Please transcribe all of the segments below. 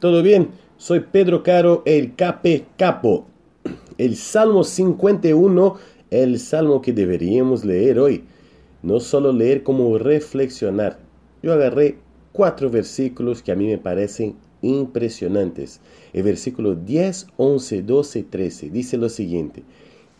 ¿Todo bien? Soy Pedro Caro, el Cape Capo. El Salmo 51, el Salmo que deberíamos leer hoy. No solo leer, como reflexionar. Yo agarré cuatro versículos que a mí me parecen impresionantes. El versículo 10, 11, 12, 13 dice lo siguiente.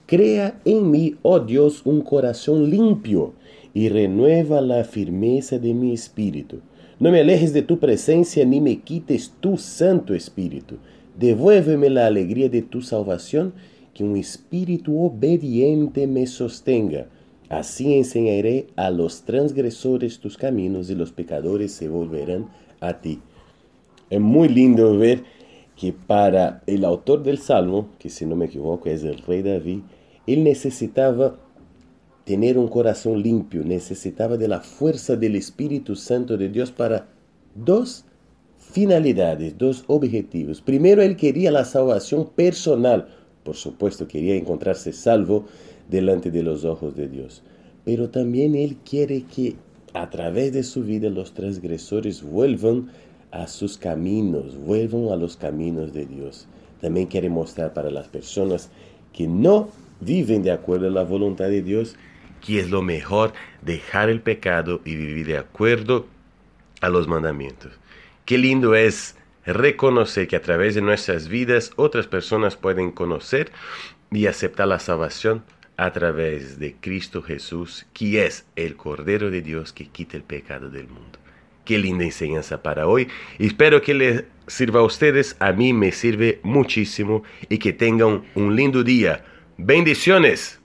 Crea en mí, oh Dios, un corazón limpio y renueva la firmeza de mi espíritu. No me alejes de tu presencia ni me quites tu Santo Espíritu. Devuélveme la alegría de tu salvación, que un espíritu obediente me sostenga. Así enseñaré a los transgresores tus caminos y los pecadores se volverán a ti. Es muy lindo ver que para el autor del Salmo, que si no me equivoco es el rey David, él necesitaba tener un corazón limpio, necesitaba de la fuerza del Espíritu Santo de Dios para dos finalidades, dos objetivos. Primero, él quería la salvación personal, por supuesto, quería encontrarse salvo delante de los ojos de Dios, pero también él quiere que a través de su vida los transgresores vuelvan a sus caminos, vuelvan a los caminos de Dios. También quiere mostrar para las personas que no viven de acuerdo a la voluntad de Dios que es lo mejor dejar el pecado y vivir de acuerdo a los mandamientos. Qué lindo es reconocer que a través de nuestras vidas otras personas pueden conocer y aceptar la salvación a través de Cristo Jesús, que es el Cordero de Dios que quita el pecado del mundo. Qué linda enseñanza para hoy. Espero que les sirva a ustedes. A mí me sirve muchísimo y que tengan un lindo día. Bendiciones.